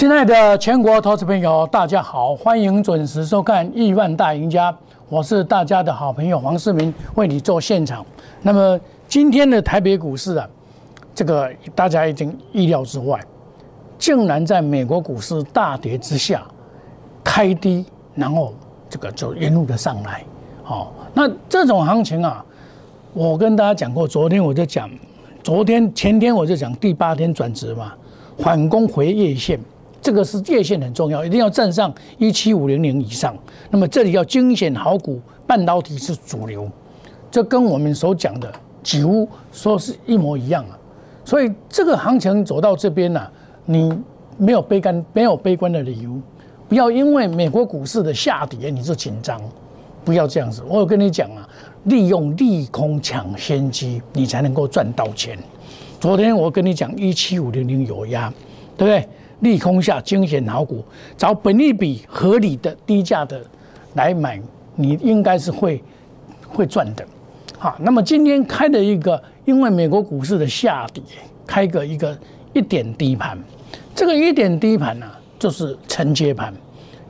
亲爱的全国投资朋友，大家好，欢迎准时收看《亿万大赢家》，我是大家的好朋友黄世明，为你做现场。那么今天的台北股市啊，这个大家已经意料之外，竟然在美国股市大跌之下开低，然后这个就一路的上来。好，那这种行情啊，我跟大家讲过，昨天我就讲，昨天前天我就讲第八天转折嘛，反攻回夜线。这个是界限很重要，一定要站上一七五零零以上。那么这里要精选好股，半导体是主流，这跟我们所讲的几乎说是一模一样啊。所以这个行情走到这边呢，你没有悲观，没有悲观的理由。不要因为美国股市的下跌你就紧张，不要这样子。我有跟你讲啊，利用利空抢先机，你才能够赚到钱。昨天我跟你讲一七五零零有压，对不对？利空下精选好股，找本利比合理的低价的来买，你应该是会会赚的。好，那么今天开的一个，因为美国股市的下跌，开个一个一点低盘，这个一点低盘呢，就是承接盘，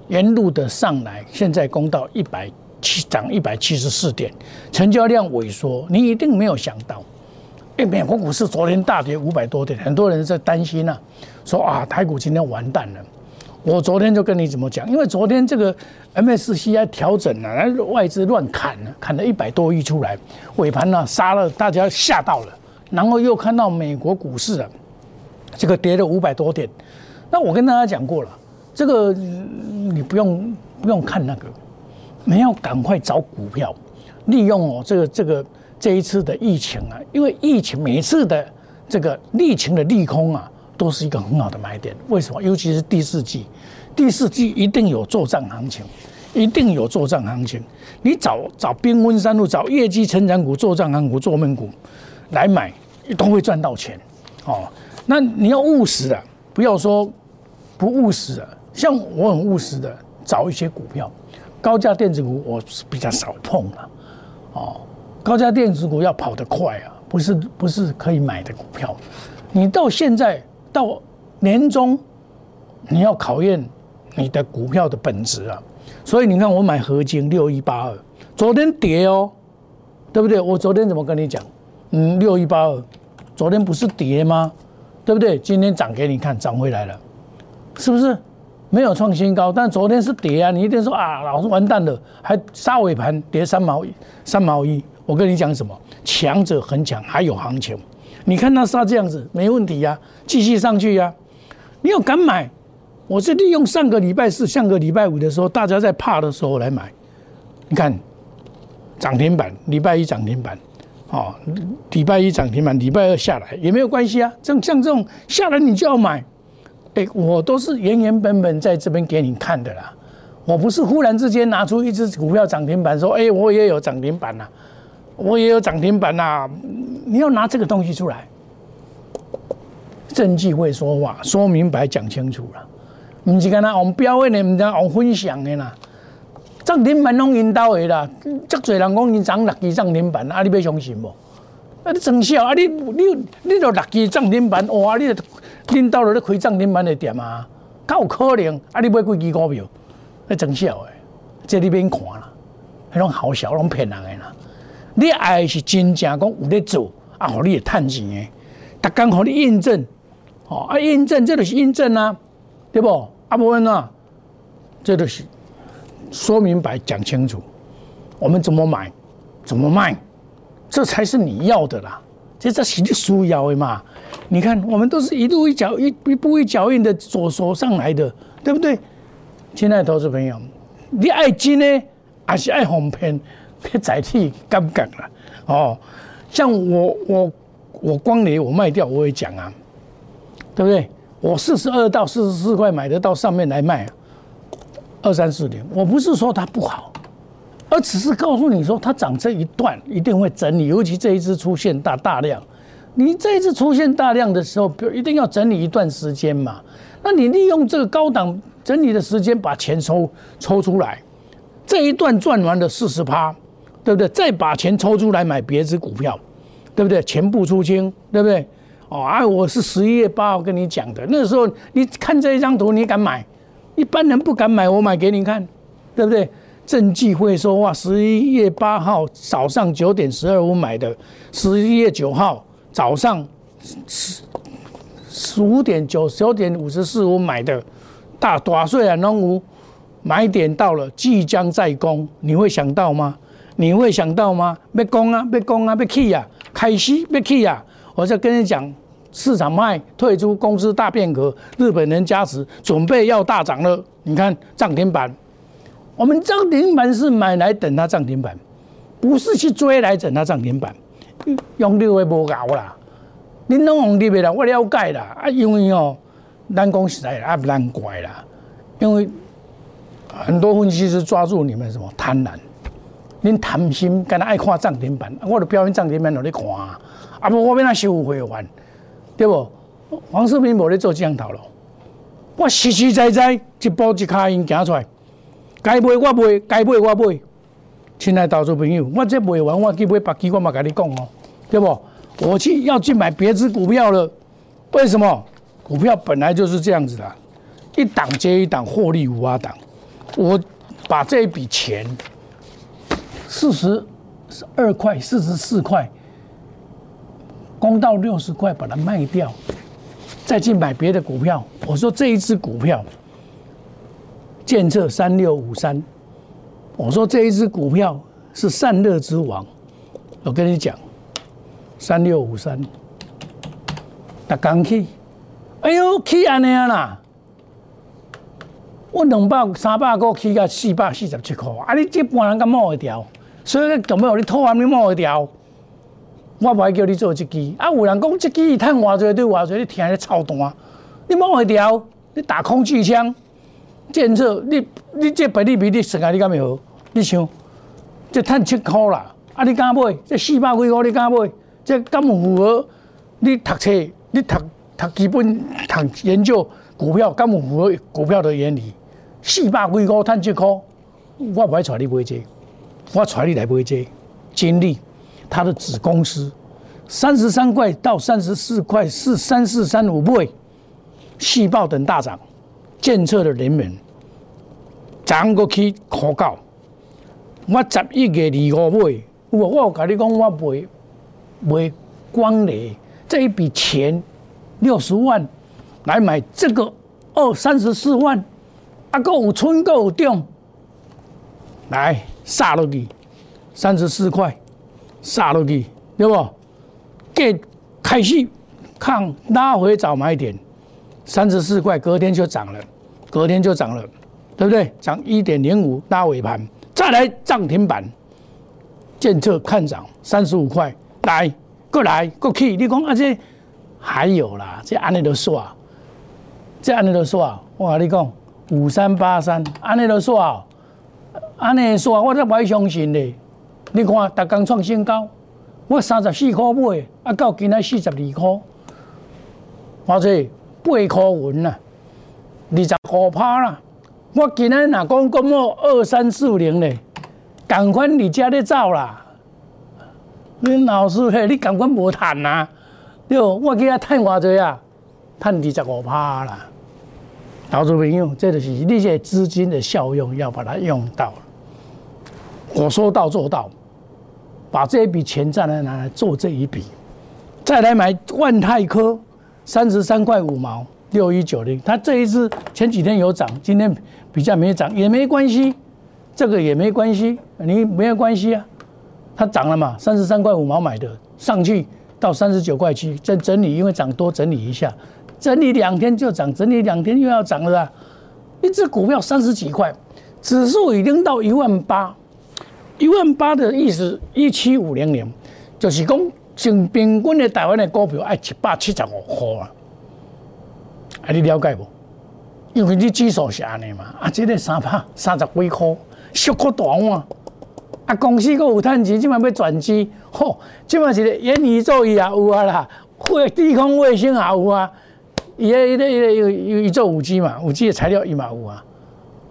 沿路的上来，现在攻到一百七涨一百七十四点，成交量萎缩，你一定没有想到。美国股市昨天大跌五百多点，很多人在担心呐，说啊，台股今天完蛋了。我昨天就跟你怎么讲，因为昨天这个 MSCI 调整了，外资乱砍了，砍了一百多亿出来，尾盘呢杀了，大家吓到了。然后又看到美国股市啊，这个跌了五百多点。那我跟大家讲过了，这个你不用不用看那个，你要赶快找股票，利用哦这个这个。这一次的疫情啊，因为疫情每次的这个疫情的利空啊，都是一个很好的买点。为什么？尤其是第四季，第四季一定有作战行情，一定有作战行情。你找找冰温山路，找业绩成长股、作战行股、做梦股来买，都会赚到钱。哦，那你要务实的，不要说不务实的。像我很务实的，找一些股票，高价电子股我是比较少碰的。哦。高价电子股要跑得快啊，不是不是可以买的股票。你到现在到年终，你要考验你的股票的本质啊。所以你看，我买合金六一八二，昨天跌哦，对不对？我昨天怎么跟你讲？嗯，六一八二，昨天不是跌吗？对不对？今天涨给你看，涨回来了，是不是？没有创新高，但昨天是跌啊！你一定说啊，老是完蛋了，还杀尾盘跌三毛三毛一。我跟你讲什么？强者很强，还有行情。你看它杀这样子，没问题呀，继续上去呀。你要敢买，我是利用上个礼拜四、上个礼拜五的时候，大家在怕的时候来买。你看涨停板，礼拜一涨停板，哦，礼拜一涨停板，礼拜二下来也没有关系啊。像像这种下来你就要买，哎，我都是原原本本在这边给你看的啦。我不是忽然之间拿出一只股票涨停板说，哎，我也有涨停板呐。我也有涨停板呐，你要拿这个东西出来，证据会说话，说明白讲清楚了，不是跟他往标的呢，唔是往分享的啦，涨停板拢引导的啦，足多人讲你涨六支涨停板，啊，你要相信不？啊，你真笑啊！你你你都六支涨停板，哇！你领导了咧开涨停板的店啊，够可能啊！你买几支股票？那真笑的，这你免看啦，迄种好笑，拢骗人的啦。你爱是真正讲有咧做啊，互你也趁钱诶，逐工互你印证，哦啊印证，这就是印证啊，对不？啊不问啊，这就是说明白讲清楚，我们怎么买，怎么卖，这才是你要的啦。这这是你需要的嘛？你看，我们都是一路一脚一一步一脚印的走走上来的，对不对？亲爱的投资朋友，你爱金呢，还是爱哄骗？别载体敢不敢了？哦，像我我我光雷我卖掉我也讲啊，对不对？我四十二到四十四块买得到上面来卖，二三四零，我不是说它不好，而只是告诉你说它涨这一段一定会整理，尤其这一次出现大大量，你这一次出现大量的时候，比如一定要整理一段时间嘛。那你利用这个高档整理的时间把钱抽抽出来，这一段赚完了四十趴。对不对？再把钱抽出来买别只股票，对不对？全部出清，对不对？哦啊，我是十一月八号跟你讲的，那时候你看这一张图，你敢买？一般人不敢买，我买给你看，对不对？证据会说话，十一月八号早上九点十二分买的，十一月九号早上十十五点九九点五十四我买的，大大岁啊，农无买点到了，即将在攻，你会想到吗？你会想到吗？要攻啊，要攻啊，要起啊，开始要起啊！我在跟你讲，市场卖退出，公司大变革，日本人加持，准备要大涨了。你看涨停板。我们涨停板是买来等它涨停板，不是去追来等它涨停板。用力会无搞啦，恁拢用力的啦，我了解啦。啊，因为哦，咱讲实在啊，难怪啦，因为很多分析师抓住你们什么贪婪，恁贪心，干那爱看涨停板，我的表演涨停板让你看，啊啊不，我变那收会员，对不？黄世明无咧做这样头路，我实实在在一步一卡印行出来。该买我买，该买我买。亲爱投资朋友，我这买完我去买别支，我嘛跟你讲哦，对不？我去要去买别支股票了，为什么？股票本来就是这样子的，一档接一档，获利无法挡。我把这一笔钱，四十二块、四十四块，攻到六十块，把它卖掉，再去买别的股票。我说这一只股票。建设三六五三，我说这一只股票是散热之王，我跟你讲，三六五三，打刚起，哎呦起安尼啊啦，我两百三百个起到四百四十七块，啊你这半人敢摸会掉？所以咧，根本你拖完你摸会掉，我不爱叫你做一支，啊有人讲这支赚偌济对偌济，你听咧操蛋，你摸会掉？你打空气枪？建设，你你这百利比你算下你敢没好？你想，这赚七块啦，啊你敢买？这四百几块你敢买？这敢符合你读册？你读读基本读研究股票，敢符合股票的原理？四百几块赚七块，我不爱带你买这，我带你来买这。金利，它的子公司，三十三块到三十四块四三四三五倍，细胞等大涨。建设的人们涨过去可告，我十一月二号买，我我有跟你讲，我卖卖光磊这一笔钱六十万来买这个二三十四万，啊，够有春够有涨，来杀落去三十四块，杀落去对不？给开始看拉回找买点。三十四块，隔天就涨了，隔天就涨了，对不对？涨一点零五，拉尾盘，再来涨停板，建测看涨三十五块，来，过来，过去，你讲啊这还有啦，这安尼都说啊，这安尼都说啊，我跟你讲五三八三，安尼都说啊，安尼说，我都不爱相信的。你看，达刚创新高，我三十四块买，啊，到今仔四十二块，我这。八块银啦，二十五趴啦。我今日若讲讲我二三四零咧，赶快你家咧走啦。你老师嘿，你赶快无赚呐？对，我今日赚偌济啊？赚二十五趴啦。投资朋友，这就是你些资金的效用，要把它用到。我说到做到，把这一笔钱再来拿来做这一笔，再来买万泰科。三十三块五毛六一九零，它这一次前几天有涨，今天比较没涨也没关系，这个也没关系，你没有关系啊，它涨了嘛，三十三块五毛买的，上去到三十九块七，再整理，因为涨多整理一下，整理两天就涨，整理两天又要涨了啊，一只股票三十几块，指数已经到一万八，一万八的意思一七五零零，就是讲。成平均的台湾的股票爱一百七十五块啊，啊，你了解不？因为你指数是安尼嘛，啊，即个三百三十几块，小可大碗。啊，公司个有趁钱，即嘛要转机，吼，即嘛是元宇宙伊也有啊啦，会低空卫星也有啊，伊个伊个伊个伊做五 G 嘛，五 G 的材料伊嘛有啊，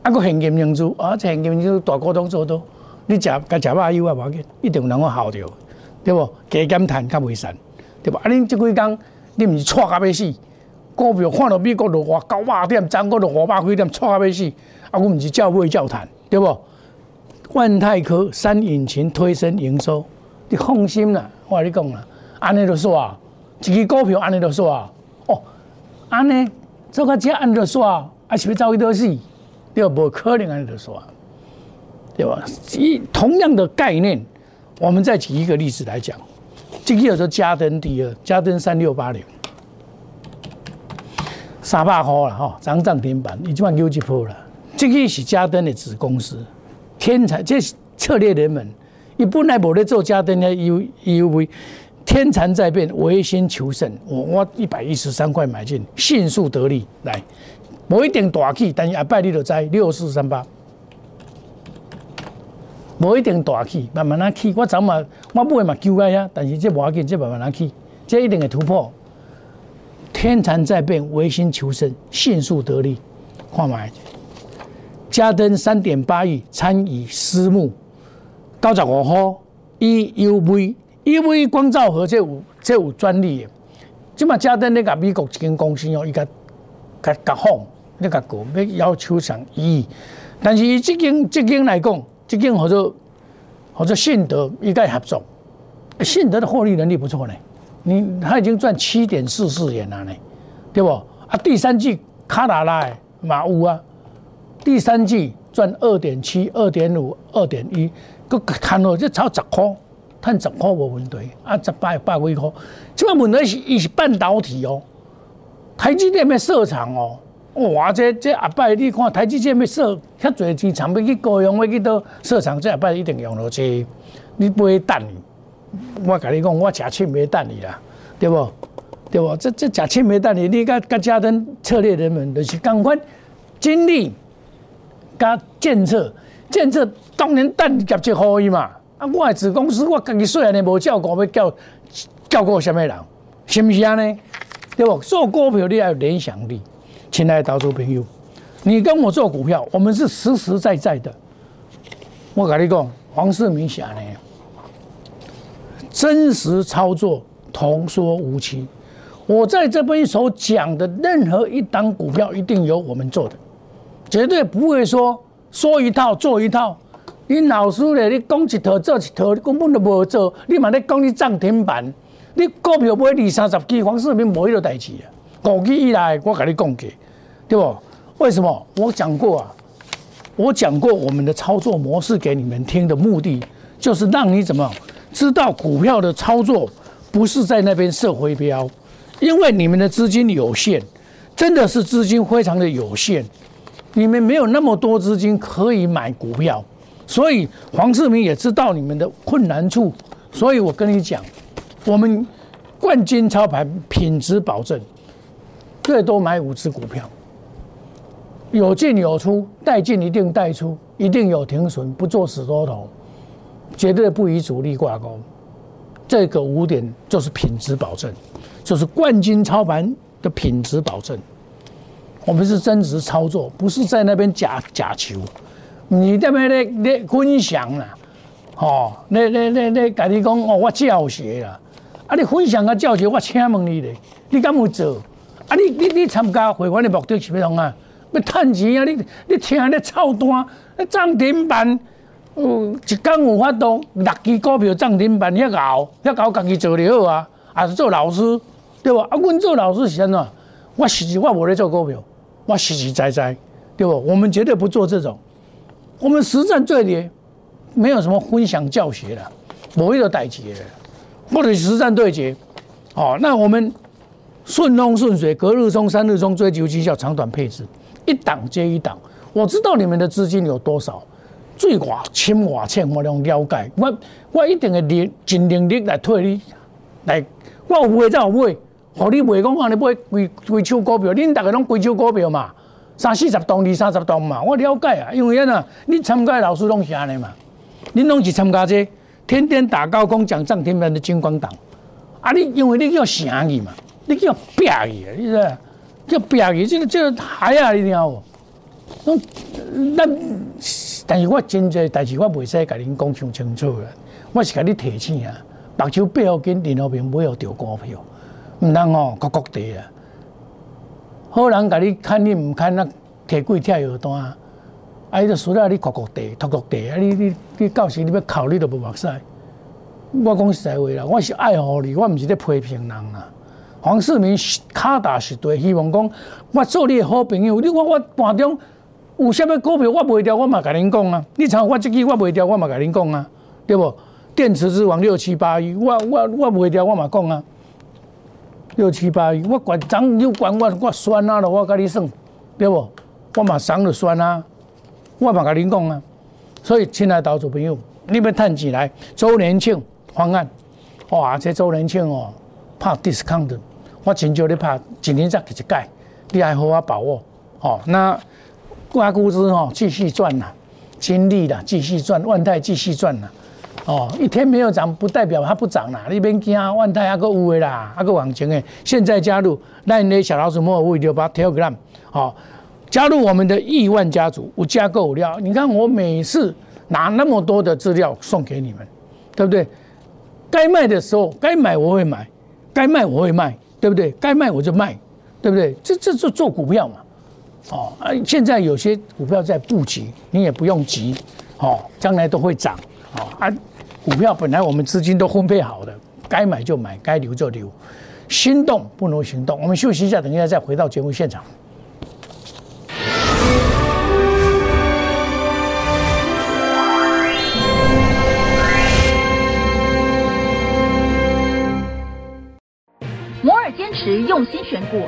啊，个现金融资，啊，现金用资大股东做多，你食该食肉油啊，无要紧，一定能够效着。对不？加减谈较袂散，对吧？啊，恁即几工你毋是错甲要死，股票看到美国落话九百点，中国落五百几点，错到要死，啊，我毋是叫会叫谈，对不？万泰科三引擎推升营收，你放心啦，我跟你讲啦，安尼就煞，一支股票安尼就煞，哦，安尼做个这安尼就煞，还是要走去倒死？对不？可能安尼就煞，对吧？一同样的概念，我们再举一个例子来讲，这个叫做嘉登第二，嘉登三六八零，三百块了哈，涨涨停板，已经万九一波了，这个是嘉登的子公司。天才，这是策略人们，伊本来无咧做家电咧，又又为天蚕在变，唯心求胜。我我一百一十三块买进，迅速得利。来，无一定大起，但是阿拜你就知六四三八，无一定大起，慢慢啊起。我早嘛，我买嘛救个呀，但是这无要紧，这慢慢啊起，这一定会突破。天蚕在变，唯心求生，迅速得利，看买。加登三点八亿参与私募，九十五号 EUV，EUV 光照盒这有这有专利的。即嘛加登咧甲美国一间公司哦，伊甲甲甲放咧甲过要要求上一亿，但是伊即间即间来讲，即间或者或者信德伊该合作，信德的获利能力不错呢，你他已经赚七点四四元了呢，对不？啊，第三季卡达拉马乌啊。第三季赚二点七、二点五、二点一，个摊落就超十块，赚十块无问题。啊，十百百几块，即个问题是伊是半导体哦，台积电要设厂哦，哇！这这阿伯你看台积电要设遐侪钱，厂要去高雄要去倒设厂，这阿伯一定用落去，你不会等。我甲你讲，我假钱没等你啦，对不？对不？这这假钱没等你，你甲甲家登策略人们就是赶快精力。加建设，建设当年等业绩可以嘛？啊，我的子公司我家己虽然呢无照顾，要叫叫过什么人？是不是安尼？对不？做股票你要有联想力，亲爱的投资朋友，你跟我做股票，我们是实实在在的。我跟你讲，黄世明写呢，真实操作，童说无欺。我在这边所讲的任何一档股票，一定由我们做的。绝对不会说说一套做一套。你老师咧，你讲一套做一套，你根本都无做。你嘛咧讲你涨停板，你股票买二三十支，黄世明无迄个代志啊。五期以来，我跟你讲过，对不？为什么？我讲过啊，我讲过我们的操作模式给你们听的目的，就是让你怎么知道股票的操作不是在那边设回标，因为你们的资金有限，真的是资金非常的有限。你们没有那么多资金可以买股票，所以黄世明也知道你们的困难处，所以我跟你讲，我们冠军操盘品质保证，最多买五只股票，有进有出，带进一定带出，一定有停损，不做死多头，绝对不与主力挂钩，这个五点就是品质保证，就是冠军操盘的品质保证。我们是真实操作，不是在那边假假球。你那边咧咧分享啦，哦，咧咧咧咧，跟你讲哦，我教学啦，啊，你分享个教学，我请问你咧，你敢有做？啊，你你你参加会员的目的是咩样啊？要赚钱啊？你你听那操单，那涨停板，嗯，一天有法度六支股票涨停板，遐熬遐搞家己做就好啊，还是做老师，对吧？啊，阮做老师是安怎？我实际我无咧做股票。我实实在在，对不？我们绝对不做这种，我们实战对决，没有什么分享教学的，某一个代级的，或者实战对决，哦，那我们顺风顺水，隔日冲，三日冲，追求绩效，长短配置，一档接一档。我知道你们的资金有多少，最寡千寡欠，我用了解，我我一定会尽尽力来退你，来，我有会再有买。互你袂讲话，你买规规手股票，恁逐个拢规手股票嘛，三四十栋、二三十栋嘛，我了解啊。因为安那，恁参加老师拢是安尼嘛，恁拢是参加这天天打高空讲涨停板的金光党，啊，你因为你叫成去嘛，你叫拼去，你知？叫拼去，这个这个害啊，你听无？咱，但是我真济代志，我袂使甲恁讲上清楚啦。我是甲你提醒啊，目睭背后跟林后面买有着股票。唔通哦，各国地啊！好人甲你看你唔看，那铁轨跳药单，啊，伊就输了你各国地、托各地啊！你你你到时你要考你都无目屎。我讲实在话啦，我是爱护你，我毋是咧批评人啦。黄世明卡打是对，希望讲我做你好朋友。你看我盘中有啥物股票我卖掉，我嘛甲恁讲啊。你像我即支我卖掉，我嘛甲恁讲啊，对不？电池之王六七八一，我我我卖掉，我嘛讲啊。六七八一，我管涨又管我我算啊了，我甲你算，对不？我嘛涨就算啊，我嘛甲恁讲啊。所以，亲爱的投资朋友，你们趁钱来周年庆方案，哇！这周年庆哦，拍 discount。我真少咧拍，一年才一届，你还好好把握哦。那挂股资哦，继续赚呐，金利啦，继续赚，万泰继续赚呐。哦，一天没有涨，不代表它不涨啦。你别惊，万泰还个有的啦，还个往前诶。现在加入那你的小老鼠莫五六八 Telegram，好，加入我们的亿万家族，我加购料。你看我每次拿那么多的资料送给你们，对不对？该卖的时候该买我会买，该卖我会卖。对不对？该卖我就卖，对不对？这这是做股票嘛？哦，啊，现在有些股票在布局，你也不用急，哦，将来都会涨，哦啊，股票本来我们资金都分配好的，该买就买，该留就留，心动不如行动。我们休息一下，等一下再回到节目现场。摩尔坚持用心选股，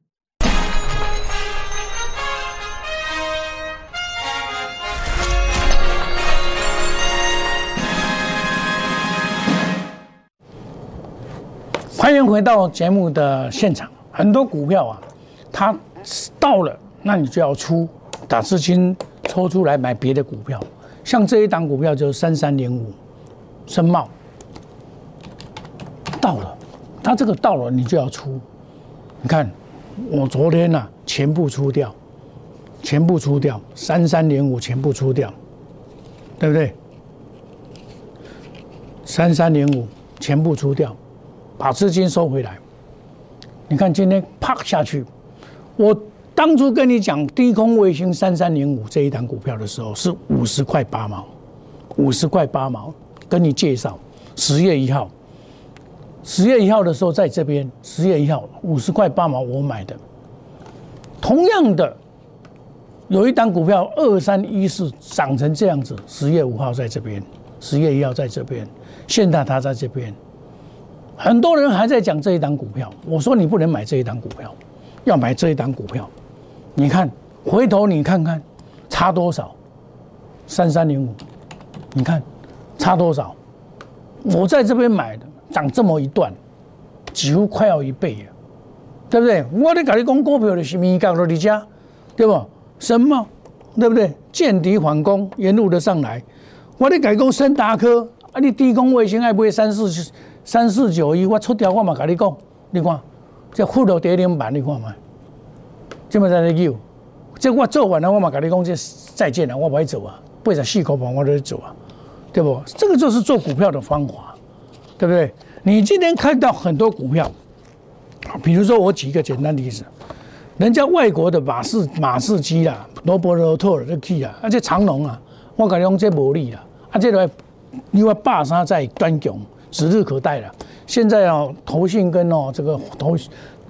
欢迎回到节目的现场。很多股票啊，它到了，那你就要出，把资金抽出来买别的股票。像这一档股票就是三三零五，深茂。到了，它这个到了，你就要出。你看，我昨天呐，全部出掉，全部出掉，三三零五全部出掉，对不对？三三零五全部出掉。把资金收回来，你看今天啪下去。我当初跟你讲低空卫星三三零五这一档股票的时候是五十块八毛，五十块八毛，跟你介绍十月一号，十月一号的时候在这边，十月一号五十块八毛我买的。同样的，有一档股票二三一四涨成这样子，十月五号在这边，十月一号在这边，现在它在这边。很多人还在讲这一档股票，我说你不能买这一档股票，要买这一档股票。你看，回头你看看，差多少？三三零五，你看差多少？我在这边买的，涨这么一段，几乎快要一倍了，对不对？我的跟你讲股票的是咪讲到你家，对不？什么？对不对？见敌反攻，沿路的上来。我的改工深达科，啊，你低空卫星爱不会三四十？三四九一，我出掉，我嘛跟你讲，你看，这负到跌停板，你看嘛，这么在那叫，这我做完了，我嘛跟你讲，这再见了，我不会走啊，八十四块半我都走啊，对不？这个就是做股票的方法，对不对？你今天看到很多股票，比如说我举一个简单例子，人家外国的马士马士基啊，罗伯罗特的去啊，而且长龙啊，我跟你讲这无利啊，啊这个因为霸山在端强。指日可待了。现在哦，投信跟哦这个投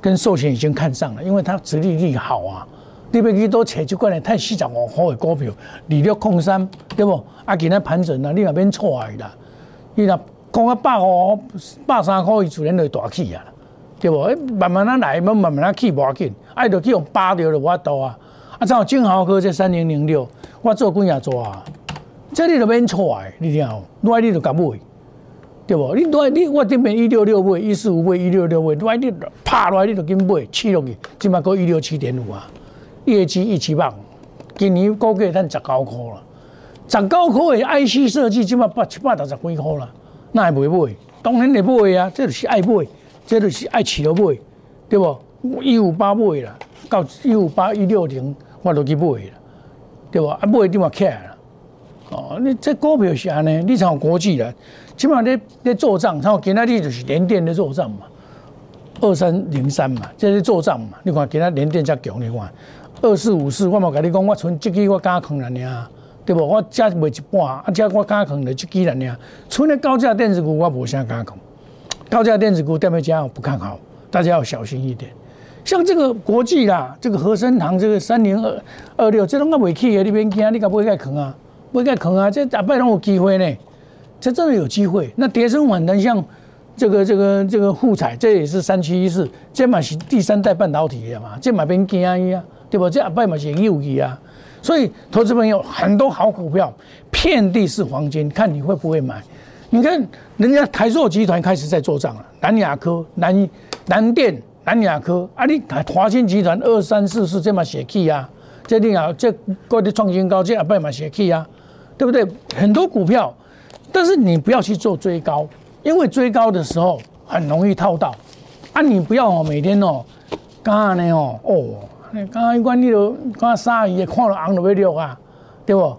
跟寿险已经看上了，因为它殖利率好啊。你别去多扯就过来，太细涨哦，好的股票，利率控三，对不？啊，今天盘整了，你那边错来的，你那讲啊百五、百三块，伊自然就大起啊，对不？慢慢啊来，慢慢啊起，无要紧，爱着去用扒掉就无法度啊。啊，像金豪科这三零零六，我做几啊做啊，这你就免错诶，你听哦，来你就甲买，对不？你来你我顶面一六六买，一四五买，一六六买，来你拍落来你就紧买，起落去，即码过一六七点五啊，业绩一七万，今年估计赚十九块了。十九块的 IC 设计，即码八七百六十几块啦，那会袂买？当然会买啊，这就是爱买，这就是爱饲落买，对不？一五八买啦，到一五八一六零，我都去买啦，对不？啊，买点嘛起来啦。哦，你这股票是安尼，你像国际啦，起码你你做账，像今仔日就是连电的做账嘛，二三零三嘛，这是做账嘛。你看今仔连电才强，你看二四五四，我嘛跟你讲，我存这支我敢空了呢。对不？我加卖一半，啊，加我加空的就几人呢？除了高价电子股，我无啥加空。高价电子股对不加我不看好，大家要小心一点。像这个国际啦，这个和生堂这个三零二二六，这拢我未去的，你别惊，你敢不会盖坑啊？不应该坑啊？这大摆拢有机会呢，这真的有机会。那叠升反弹，像这个这个这个富彩，这也是三七一四，这嘛是第三代半导体的嘛，这嘛别惊啊，对不？这阿摆嘛是有机啊。所以，投资朋友很多好股票，遍地是黄金，看你会不会买？你看，人家台塑集团开始在做账了，南亚科、南南电、南亚科，啊，你华新集团二三四四这么写起啊，这定啊，这过的创新高，这也不嘛写起啊，对不对？很多股票，但是你不要去做追高，因为追高的时候很容易套到，啊，你不要哦，每天哦，干呢哦，哦。刚刚一关你都看鲨鱼，看了昂都要流啊，对不？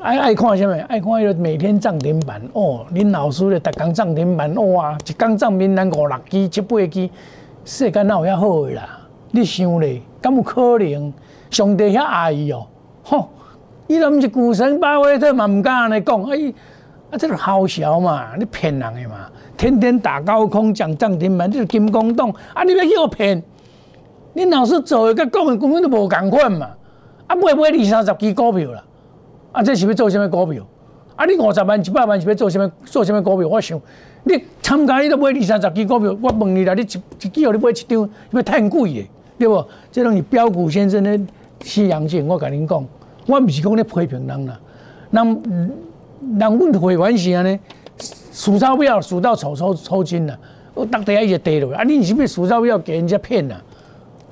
爱爱看什么？爱看迄个每天涨停板哦，恁老师咧，逐工涨停板哇，一工涨停板五六支、七八支，世间哪有遐好诶啦？你想咧，敢有可能？上帝遐爱伊哦，吼！伊都毋是股神巴菲特嘛，毋敢安尼讲，哎，啊，这个好笑嘛，你骗人诶嘛，天天打高空讲涨停板，这是金光洞啊，你要去我骗？你老是做一个讲诶根本都无共款嘛，啊买买二三十支股票啦，啊这是要做什么股票？啊你五十万、一百万是要做什么？做什么股票？我想你参加你都买二三十支股票，我问你啦，你一一支哦你买一张，要太贵诶，对不？这种是标股先生的西洋镜，我甲您讲，我不是讲咧批评人啦，人人阮会员是安尼，数钞票数到抽抽抽筋啦，我当地一直跌落，啊你是不是数钞票给人家骗啦？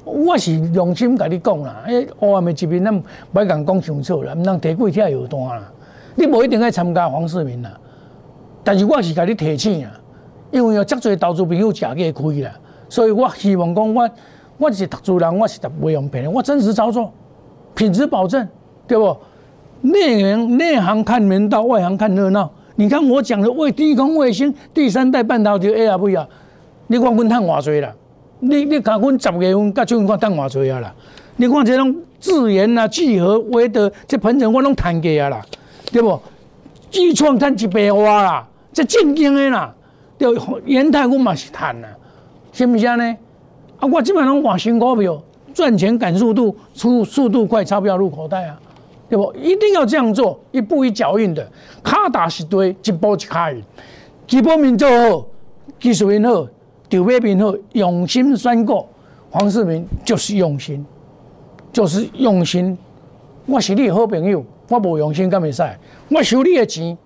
我是用心甲你讲啦，诶，黑暗的一面咱袂讲讲上错啦，毋通提几条药单啦。你无一定爱参加黄世明啦，但是我是甲你提醒啊，因为有遮侪投资朋友食过亏啦，所以我希望讲我我是读书人，我是袂用骗的，我真实操作，品质保证，对不？内行内行看门道，外行看热闹。你看我讲的卫低空卫星第三代半导体 A R V 啊，你看阮赚偌济啦？你你看，阮十月份甲九月份等偌济啊啦！你看这种智研啊、聚合、威德这盆程我拢谈过啊啦，对不？巨创赚一百万啦，这正经的啦。对，元泰我嘛是赚啦，是不是呢？啊，我基本上换新股票，赚钱赶速度，出速度快，钞票入口袋啊，对不？一定要这样做，一步一脚印的，卡打是对，一步一卡印，基本面做好，技术面好。九百平后用心选股，黄世明就是用心，就是用心。我是你好朋友，我无用心敢袂使？我收你的钱，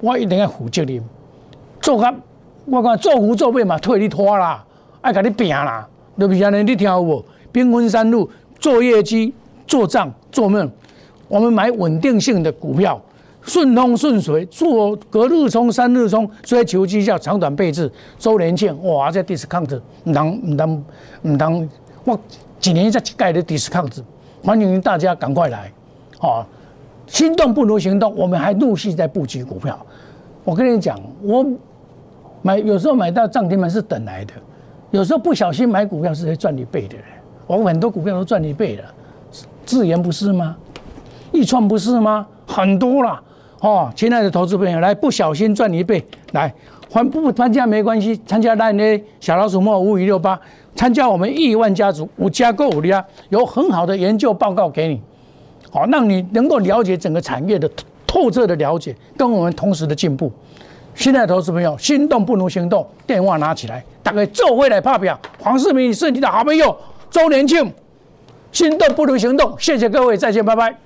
我一定要负责任。做甲我讲做胡做尾嘛，替你拖啦，爱甲你拼啦，对不对？你听有无？兵分三路，做业绩、做账、做梦。我们买稳定性的股票。顺风顺水，做隔日冲、三日冲，追求绩效，长短配置，周年庆，哇！这 discount 唔当唔当唔当，我几年才盖的 discount，欢迎大家赶快来，哦！心动不如行动，我们还陆续在布局股票。我跟你讲，我买有时候买到涨停板是等来的，有时候不小心买股票是会赚一倍的。我很多股票都赚一倍了，自言不是吗？一创不是吗？很多啦。哦，亲爱的投资朋友，来不小心赚一倍，来还不参加没关系，参加那呢小老鼠莫五五六八，参加我们亿万家族五加购五的啊，有很好的研究报告给你，好让你能够了解整个产业的透彻的了解，跟我们同时的进步。新的投资朋友，心动不如行动，电话拿起来，大概做回来拍表。黄世明是你的好朋友，周年庆，心动不如行动，谢谢各位，再见，拜拜。